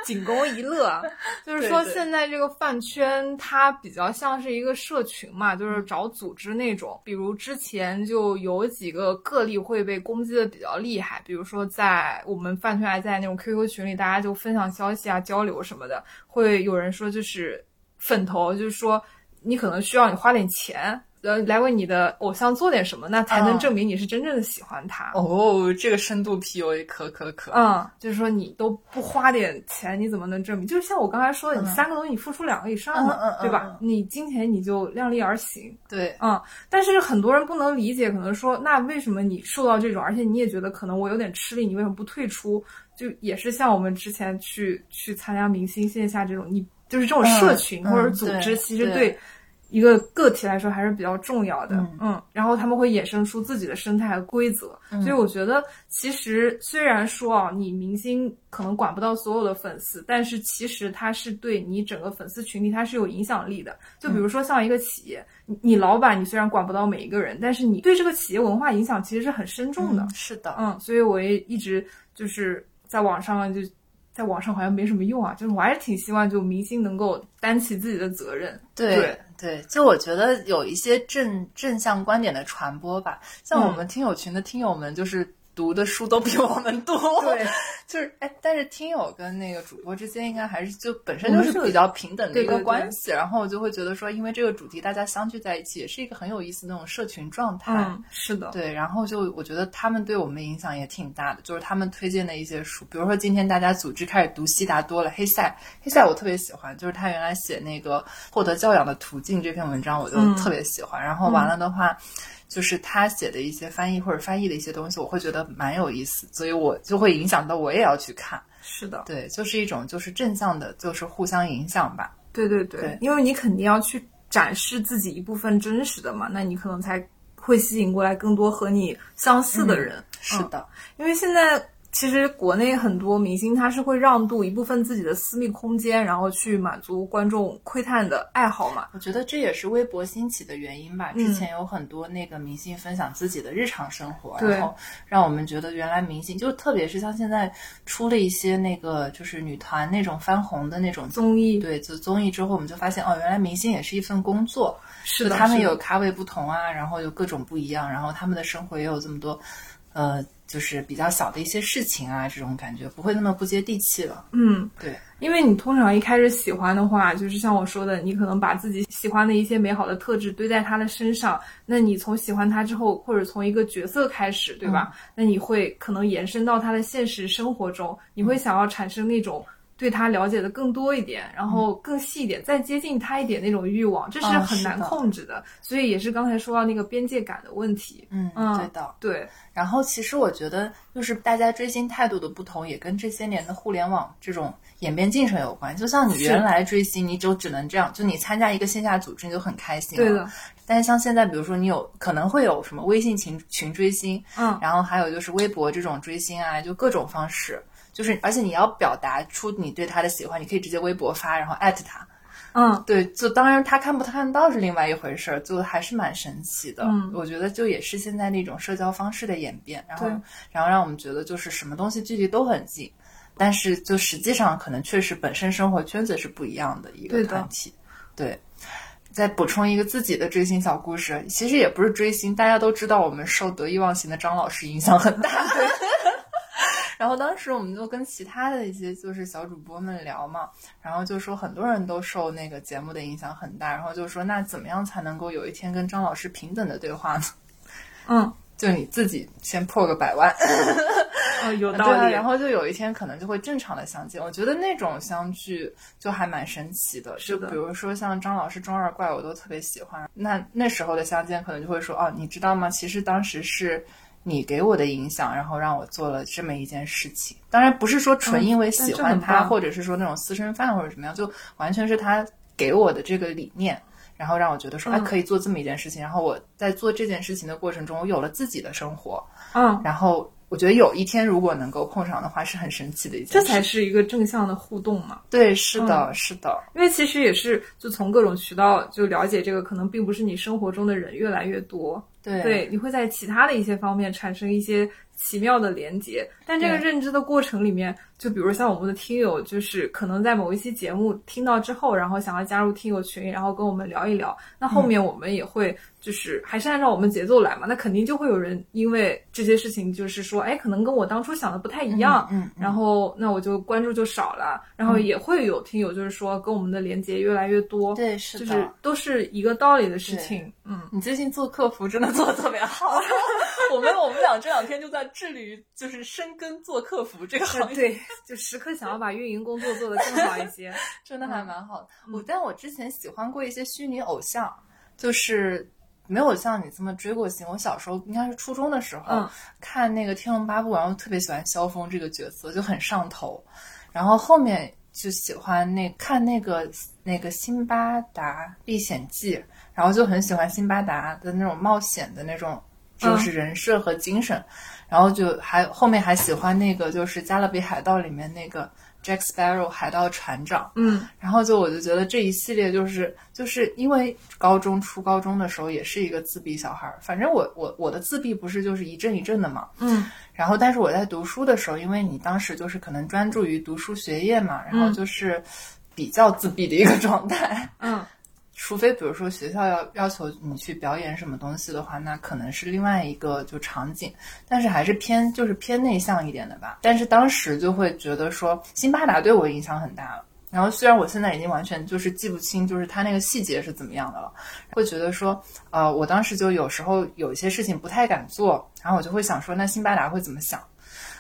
仅供一乐啊，就是说现在这个饭圈它比较像是一个社群嘛，就是找组织那种。比如之前就有几个个例会被攻击的比较厉害，比如说在我们饭圈还在那种 QQ 群里，大家就分享消息啊、交流什么的，会有人说就是粉头，就是说你可能需要你花点钱。呃，来为你的偶像做点什么，那才能证明你是真正的喜欢他。哦，这个深度 PUA 可可可。嗯，就是说你都不花点钱，你怎么能证明？就是像我刚才说的，你三个东西你付出两个以上的，对吧？你金钱你就量力而行。对，嗯。但是很多人不能理解，可能说那为什么你受到这种，而且你也觉得可能我有点吃力，你为什么不退出？就也是像我们之前去去参加明星线下这种，你就是这种社群或者组织，其实对。一个个体来说还是比较重要的，嗯，然后他们会衍生出自己的生态和规则，所以我觉得其实虽然说啊，你明星可能管不到所有的粉丝，但是其实他是对你整个粉丝群体他是有影响力的。就比如说像一个企业，你你老板你虽然管不到每一个人，但是你对这个企业文化影响其实是很深重的。是的，嗯，所以我也一直就是在网上就。在网上好像没什么用啊，就是我还是挺希望就明星能够担起自己的责任。对对，就我觉得有一些正正向观点的传播吧，像我们听友群的听友们就是。读的书都比我们多，对，就是哎，但是听友跟那个主播之间应该还是就本身就是比较平等的一个关系，然后我就会觉得说，因为这个主题大家相聚在一起，也是一个很有意思的那种社群状态。嗯，是的，对，然后就我觉得他们对我们影响也挺大的，就是他们推荐的一些书，比如说今天大家组织开始读悉达多了，黑塞，黑塞我特别喜欢，就是他原来写那个获得教养的途径这篇文章，我就特别喜欢，然后完了的话。就是他写的一些翻译或者翻译的一些东西，我会觉得蛮有意思，所以我就会影响到我也要去看。是的，对，就是一种就是正向的，就是互相影响吧。对对对，因为你肯定要去展示自己一部分真实的嘛，那你可能才会吸引过来更多和你相似的人。是的，因为现在。其实国内很多明星他是会让渡一部分自己的私密空间，然后去满足观众窥探的爱好嘛。我觉得这也是微博兴起的原因吧。之前有很多那个明星分享自己的日常生活，然后让我们觉得原来明星就特别是像现在出了一些那个就是女团那种翻红的那种综艺，对，就综艺之后我们就发现哦，原来明星也是一份工作，是的，他们有咖位不同啊，然后有各种不一样，然后他们的生活也有这么多，呃。就是比较小的一些事情啊，这种感觉不会那么不接地气了。嗯，对，因为你通常一开始喜欢的话，就是像我说的，你可能把自己喜欢的一些美好的特质堆在他的身上，那你从喜欢他之后，或者从一个角色开始，对吧？那你会可能延伸到他的现实生活中，你会想要产生那种。对他了解的更多一点，然后更细一点，再接近他一点那种欲望，这是很难控制的。所以也是刚才说到那个边界感的问题。嗯，对的，对。然后其实我觉得，就是大家追星态度的不同，也跟这些年的互联网这种演变进程有关。就像你原来追星，你就只能这样，就你参加一个线下组织，你就很开心。对的。但是像现在，比如说你有可能会有什么微信群群追星，嗯，然后还有就是微博这种追星啊，就各种方式。就是，而且你要表达出你对他的喜欢，你可以直接微博发，然后艾特他。嗯，对，就当然他看不看到是另外一回事儿，就还是蛮神奇的。嗯，我觉得就也是现在那种社交方式的演变，然后然后让我们觉得就是什么东西距离都很近，但是就实际上可能确实本身生活圈子是不一样的一个团体。对，再补充一个自己的追星小故事，其实也不是追星，大家都知道我们受得意忘形的张老师影响很大。然后当时我们就跟其他的一些就是小主播们聊嘛，然后就说很多人都受那个节目的影响很大，然后就说那怎么样才能够有一天跟张老师平等的对话呢？嗯，就你自己先破个百万，哦，有道理。然后就有一天可能就会正常的相见。我觉得那种相聚就还蛮神奇的。就比如说像张老师中二怪，我都特别喜欢。那那时候的相见可能就会说哦，你知道吗？其实当时是。你给我的影响，然后让我做了这么一件事情。当然不是说纯因为喜欢他，或者是说那种私生饭或者什么样，就完全是他给我的这个理念，然后让我觉得说，哎，可以做这么一件事情。然后我在做这件事情的过程中，我有了自己的生活，嗯，然后我觉得有一天如果能够碰上的话，是很神奇的一件事。这才是一个正向的互动嘛。对，是的，是的。因为其实也是就从各种渠道就了解这个，可能并不是你生活中的人越来越多。对。对，你会在其他的一些方面产生一些奇妙的连接，但这个认知的过程里面，就比如像我们的听友，就是可能在某一期节目听到之后，然后想要加入听友群，然后跟我们聊一聊，那后面我们也会就是还是按照我们节奏来嘛，那肯定就会有人因为这些事情就是说，哎，可能跟我当初想的不太一样，嗯，然后那我就关注就少了，然后也会有听友就是说跟我们的连接越来越多，对，是的，就是都是一个道理的事情，嗯，你最近做客服真的。做的特别好，我们我们俩这两天就在致力于就是深耕做客服这个行业，对，就时刻想要把运营工作做得更好一些，真的还蛮好的。我但我之前喜欢过一些虚拟偶像，就是没有像你这么追过星。我小时候应该是初中的时候看那个《天龙八部》，然后特别喜欢萧峰这个角色，就很上头。然后后面就喜欢那看那个那个《辛巴达历险记》。然后就很喜欢辛巴达的那种冒险的那种，就是人设和精神，然后就还后面还喜欢那个就是《加勒比海盗》里面那个 Jack Sparrow 海盗船长，嗯，然后就我就觉得这一系列就是就是因为高中初高中的时候也是一个自闭小孩儿，反正我我我的自闭不是就是一阵一阵的嘛，嗯，然后但是我在读书的时候，因为你当时就是可能专注于读书学业嘛，然后就是比较自闭的一个状态，嗯。除非比如说学校要要求你去表演什么东西的话，那可能是另外一个就场景，但是还是偏就是偏内向一点的吧。但是当时就会觉得说辛巴达对我影响很大了。然后虽然我现在已经完全就是记不清就是他那个细节是怎么样的了，会觉得说呃我当时就有时候有一些事情不太敢做，然后我就会想说那辛巴达会怎么想？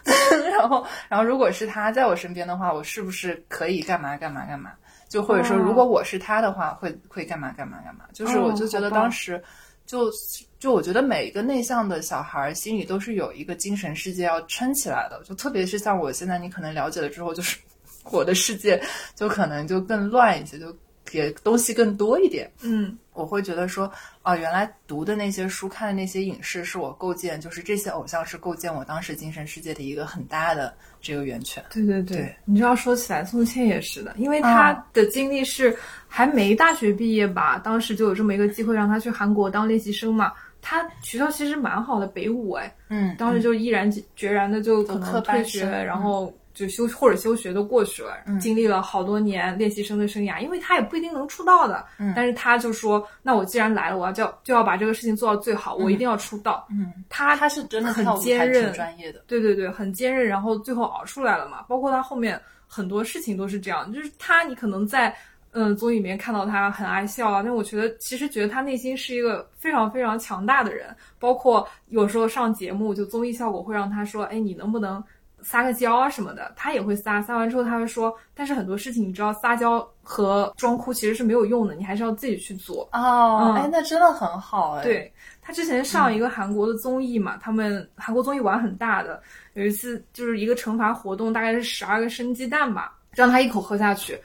然后然后如果是他在我身边的话，我是不是可以干嘛干嘛干嘛？就或者说，如果我是他的话，会会干嘛干嘛干嘛？就是我就觉得当时，就就我觉得每一个内向的小孩心里都是有一个精神世界要撑起来的。就特别是像我现在，你可能了解了之后，就是 我的世界就可能就更乱一些，就也东西更多一点。嗯。我会觉得说，啊，原来读的那些书、看的那些影视，是我构建，就是这些偶像是构建我当时精神世界的一个很大的这个源泉。对对对，你知道说起来，宋茜也是的，因为她的经历是还没大学毕业吧，当时就有这么一个机会让她去韩国当练习生嘛。她学校其实蛮好的，北舞哎，嗯，当时就毅然决然的就可能退学，然后。就休或者休学都过去了，经历了好多年练习生的生涯，因为他也不一定能出道的，但是他就说，那我既然来了，我要就就要把这个事情做到最好，我一定要出道。嗯，他他是真的很坚韧，专业的，对对对，很坚韧，然后最后熬出来了嘛。包括他后面很多事情都是这样，就是他你可能在嗯综艺里面看到他很爱笑啊，但我觉得其实觉得他内心是一个非常非常强大的人。包括有时候上节目就综艺效果会让他说，哎，你能不能？撒个娇啊什么的，他也会撒。撒完之后，他会说：“但是很多事情，你知道，撒娇和装哭其实是没有用的，你还是要自己去做。”哦，哎，那真的很好哎。对他之前上一个韩国的综艺嘛，他们韩国综艺玩很大的，有一次就是一个惩罚活动，大概是十二个生鸡蛋吧，让他一口喝下去，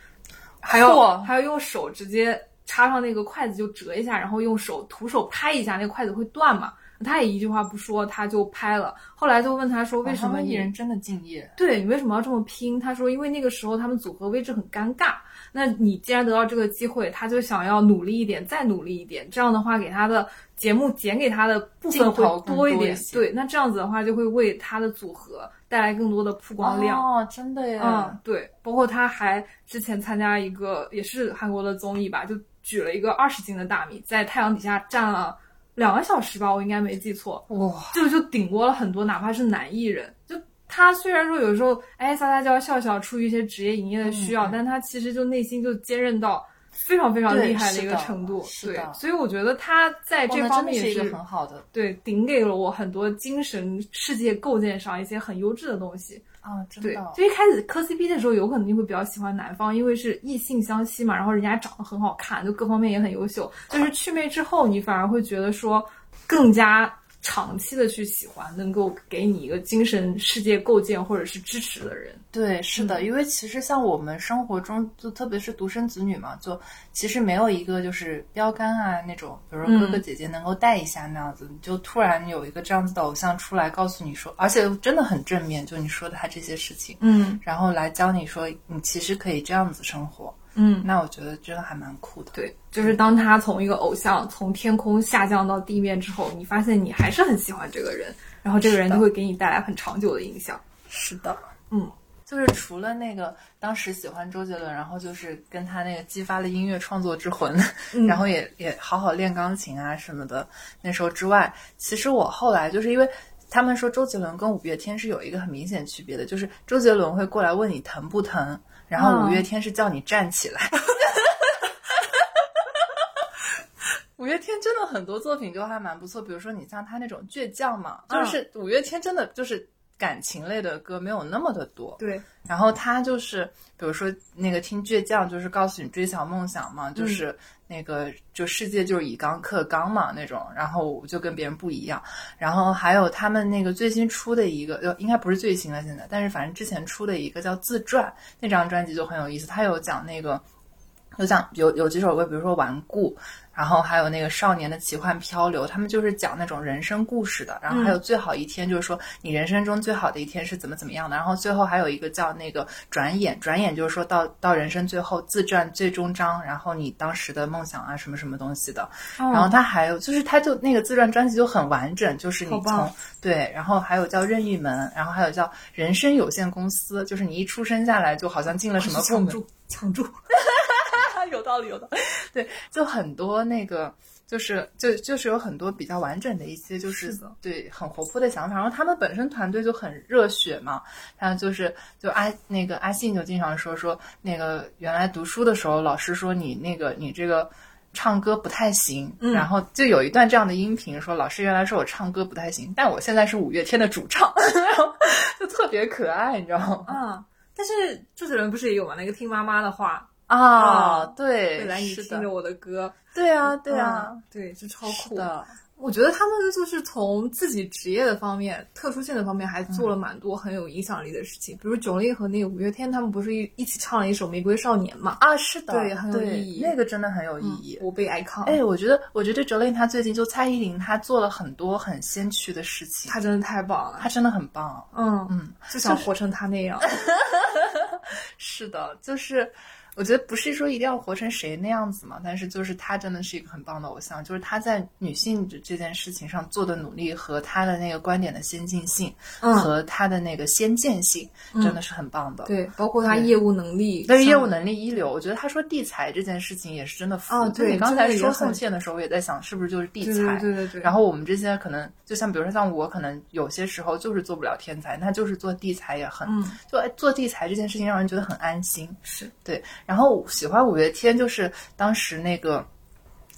还要还要用手直接插上那个筷子就折一下，然后用手徒手拍一下，那个筷子会断嘛。他也一句话不说，他就拍了。后来就问他说：“为什么艺人真的敬业？对你为什么要这么拼？”他说：“因为那个时候他们组合位置很尴尬。那你既然得到这个机会，他就想要努力一点，再努力一点。这样的话，给他的节目剪给他的部分会多一点。对，那这样子的话，就会为他的组合带来更多的曝光量。哦，真的呀。嗯，对。包括他还之前参加一个也是韩国的综艺吧，就举了一个二十斤的大米，在太阳底下站了。两个小时吧，我应该没记错，哇，就就顶过了很多，哪怕是男艺人。就他虽然说有时候哎撒撒娇笑笑，出于一些职业营业的需要，但他其实就内心就坚韧到非常非常厉害的一个程度。对，所以我觉得他在这方面也是很好的。对，顶给了我很多精神世界构建上一些很优质的东西。啊，对，就一开始磕 CP 的时候，有可能你会比较喜欢男方，因为是异性相吸嘛，然后人家长得很好看，就各方面也很优秀。就是祛魅之后，你反而会觉得说更加长期的去喜欢，能够给你一个精神世界构建或者是支持的人。对，是的，因为其实像我们生活中，就特别是独生子女嘛，就其实没有一个就是标杆啊那种，比如说哥哥姐姐能够带一下那样子，你就突然有一个这样子的偶像出来告诉你说，而且真的很正面，就你说的他这些事情，嗯。然后来教你说你其实可以这样子生活，嗯，那我觉得真的还蛮酷的。对，就是当他从一个偶像从天空下降到地面之后，你发现你还是很喜欢这个人，然后这个人就会给你带来很长久的影响。是的，嗯，就是除了那个当时喜欢周杰伦，然后就是跟他那个激发了音乐创作之魂，嗯 然后也也好好练钢琴啊什么的。那时候之外，其实我后来就是因为他们说周杰伦跟五月天是有一个很明显区别的，就是周杰伦会过来问你疼不疼，然后五月天是叫你站起来。五月天真的很多作品都还蛮不错，比如说你像他那种倔强嘛，嗯就是五月天真的就是感情类的歌没有那么的多，对，然后他就是，比如说那个听倔强，就是告诉你追求梦想嘛，就是那个就世界就是以刚克刚嘛那种，然后我就跟别人不一样。然后还有他们那个最新出的一个，呃，应该不是最新了现在，但是反正之前出的一个叫自传那张专辑就很有意思，他有讲那个。有讲有有几首歌，比如说《顽固》，然后还有那个《少年的奇幻漂流》，他们就是讲那种人生故事的。然后还有《最好一天》，就是说你人生中最好的一天是怎么怎么样的。然后最后还有一个叫那个《转眼》，转眼就是说到到人生最后自传最终章，然后你当时的梦想啊什么什么东西的。哦然后他还有就是他就那个自传专辑就很完整，就是你从对，然后还有叫任意门，然后还有叫人生有限公司，就是你一出生下来就好像进了什么部门。抢住抢住，有道理，有道理。对，就很多那个，就是就就是有很多比较完整的一些，就是是对很活泼的想法。然后他们本身团队就很热血嘛，然后就是就阿那个阿信就经常说说那个原来读书的时候，老师说你那个你这个。唱歌不太行，嗯然后就有一段这样的音频说，老师原来说我唱歌不太行，但我现在是五月天的主唱，然后就特别可爱，你知道吗？啊！但是周杰伦不是也有吗？那个听妈妈的话，啊，啊对，未来你听着我的歌，对啊，对啊，嗯，对，是超酷。是的，我觉得他们就是从自己职业的方面、特殊性的方面，还做了蛮多很有影响力的事情。比如九零和那个五月天，他们不是一一起唱了一首《玫瑰少年》嘛？啊，是的，对很有意义那个真的很有意嗯义。我被 icon，哎，我觉得，我觉得 Jolin 他最近就蔡依林，她做了很多很先驱的事情，他真的太棒了。她真的很棒。嗯嗯，就想活成他那样。是的，就是我觉得不是说一定要活成谁那样子嘛，但是就是他真的是一个很棒的偶像，就是他在女性这这件事情上做的努力和他的那个观点的先进性、嗯和他的那个先见性，真的是很棒的。对，包括他业务能力，但是业务能力一流，我觉得他说地财这件事情也是真的服。啊对就你刚才说这个也很送献的时候，我也在想，是不是就是地对财？对对对对。然后我们这些可能，就像比如说像我，可能有些时候就是做不了天才，那就是做地财也很，嗯就哎做地财这件事情让人觉得很安心。是对，然后喜欢五月天，就是当时那个，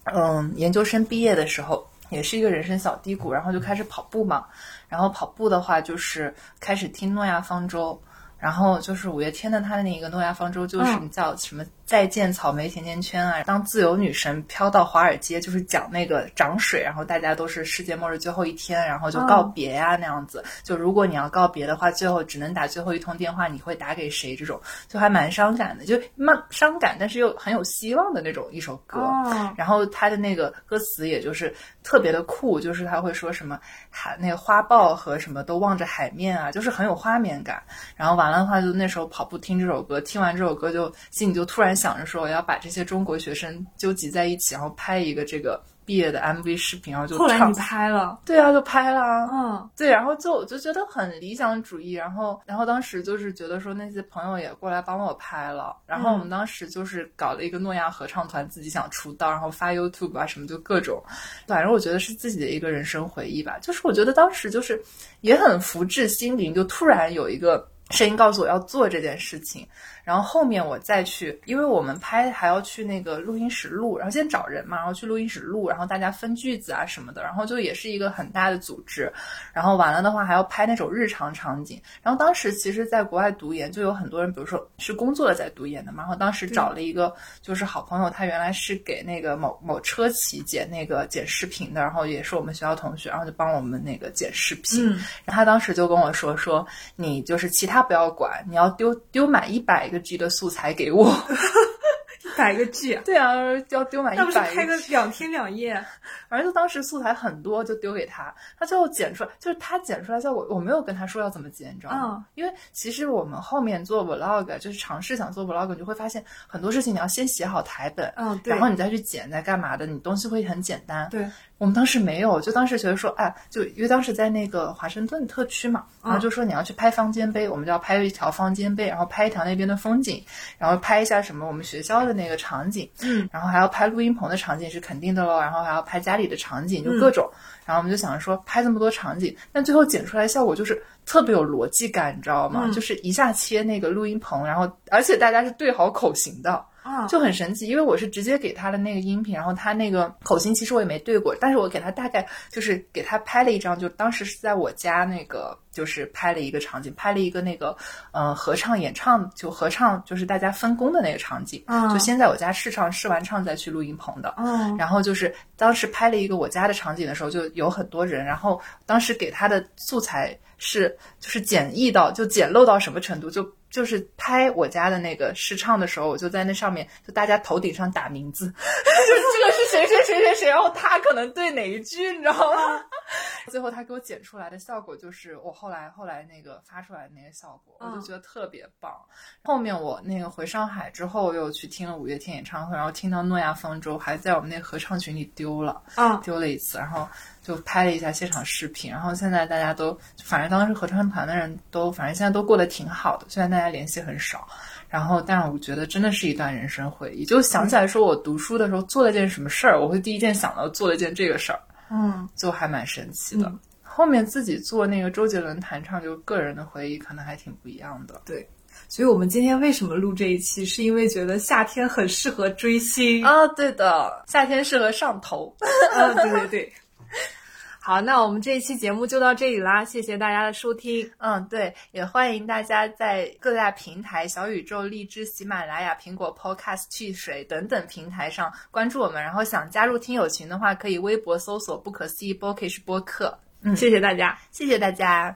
嗯，研究生毕业的时候，也是一个人生小低谷，然后就开始跑步嘛。然后跑步的话，就是开始听诺亚方舟，然后就是五月天的他的那个诺亚方舟，就是嗯叫什么再见草莓甜甜圈啊，当自由女神飘到华尔街，就是讲那个涨水，然后大家都是世界末日最后一天，然后就告别呀、那样子。就如果你要告别的话，最后只能打最后一通电话，你会打给谁？这种就还蛮伤感的，就蛮伤感，但是又很有希望的那种一首歌。哦，然后他的那个歌词也就是特别的酷，就是他会说什么海那个花豹和什么都望着海面啊，就是很有画面感。然后完了的话，就那时候跑步听这首歌，听完这首歌就心里就突然想着说，我要把这些中国学生纠集在一起，然后拍一个这个毕业的 MV 视频，然后就唱后来你。拍了，对啊，就拍了啊。嗯对，然后就我就觉得很理想主义，然后然后当时就是觉得说那些朋友也过来帮我拍了，然后我们当时就是搞了一个诺亚合唱团，自己想出道，然后发 YouTube 啊什么，就各种，反正我觉得是自己的一个人生回忆吧。就是我觉得当时就是也很福至心灵，就突然有一个声音告诉我要做这件事情，然后后面我再去，因为我们拍还要去那个录音室录，然后先找人嘛，然后去录音室录，然后大家分句子啊什么的，然后就也是一个很大的组织，然后完了的话还要拍那种日常场景，然后当时其实在国外读研就有很多人，比如说是工作了在读研的嘛，然后当时找了一个就是好朋友，他原来是给那个某某车企剪那个剪视频的，然后也是我们学校同学，然后就帮我们那个剪视频，嗯。然后他当时就跟我说说你就是其他不要管，你要丢丢满一百个 G 的素材给我。一百个 G，对啊，要丢满一那不是百拍个两天两夜？反正就当时素材很多，就丢给他，他最后剪出来，就是他剪出来效果，我没有跟他说要怎么剪，你知道吗？嗯因为其实我们后面做 vlog，就是尝试想做 vlog，你就会发现很多事情你要先写好台本，嗯，对然后你再去剪，再干嘛的，你东西会很简单。对，我们当时没有，就当时觉得说，哎，就因为当时在那个华盛顿特区嘛，然后就说你要去拍方尖碑，我们就要拍一条方尖碑，然后拍一条那边的风景，然后拍一下什么我们学校的那个场景，嗯，然后还要拍录音棚的场景是肯定的喽，然后还要拍家里的场景，就各种，然后我们就想着说拍这么多场景，但最后剪出来效果就是特别有逻辑感，你知道吗？嗯就是一下切那个录音棚，然后而且大家是对好口型的。啊，就很神奇，因为我是直接给他的那个音频，然后他那个口型其实我也没对过，但是我给他大概就是给他拍了一张，就当时是在我家那个就是拍了一个场景，拍了一个那个呃合唱演唱，就合唱就是大家分工的那个场景，嗯。就先在我家试唱，试完唱再去录音棚的。嗯。然后就是当时拍了一个我家的场景的时候，就有很多人，然后当时给他的素材是就是简易到就简陋到什么程度，就就是拍我家的那个试唱的时候，我就在那上面就大家头顶上打名字，就是这个是谁谁谁谁谁，然后他可能对哪一句，你知道吗？最后他给我剪出来的效果就是我后来后来那个发出来的那个效果，我就嗯觉得特别棒。后面我那个回上海之后，又去听了五月天演唱会，然后听到《诺亚方舟》，还在我们那合唱群里丢了，啊，丢了一次，然后就拍了一下现场视频，然后现在大家都，反正当时合唱团的人都，反正现在都过得挺好的，虽然大家联系很少，然后但是我觉得真的是一段人生回忆，就想起来说我读书的时候做了件什么事儿，我会第一件想到做了件这个事儿，嗯就还蛮神奇的。嗯后面自己做那个周杰伦弹唱，就个人的回忆可能还挺不一样的。对。所以我们今天为什么录这一期，是因为觉得夏天很适合追星啊，对的，夏天适合上头。嗯，对对对。好，那我们这一期节目就到这里啦，谢谢大家的收听。嗯，对，也欢迎大家在各大平台、小宇宙、荔枝、喜马拉雅、苹果 Podcast、汽水等等平台上关注我们。然后想加入听友群的话，可以微博搜索“不可思议 Bookish 播客”。嗯，谢谢大家。谢谢大家。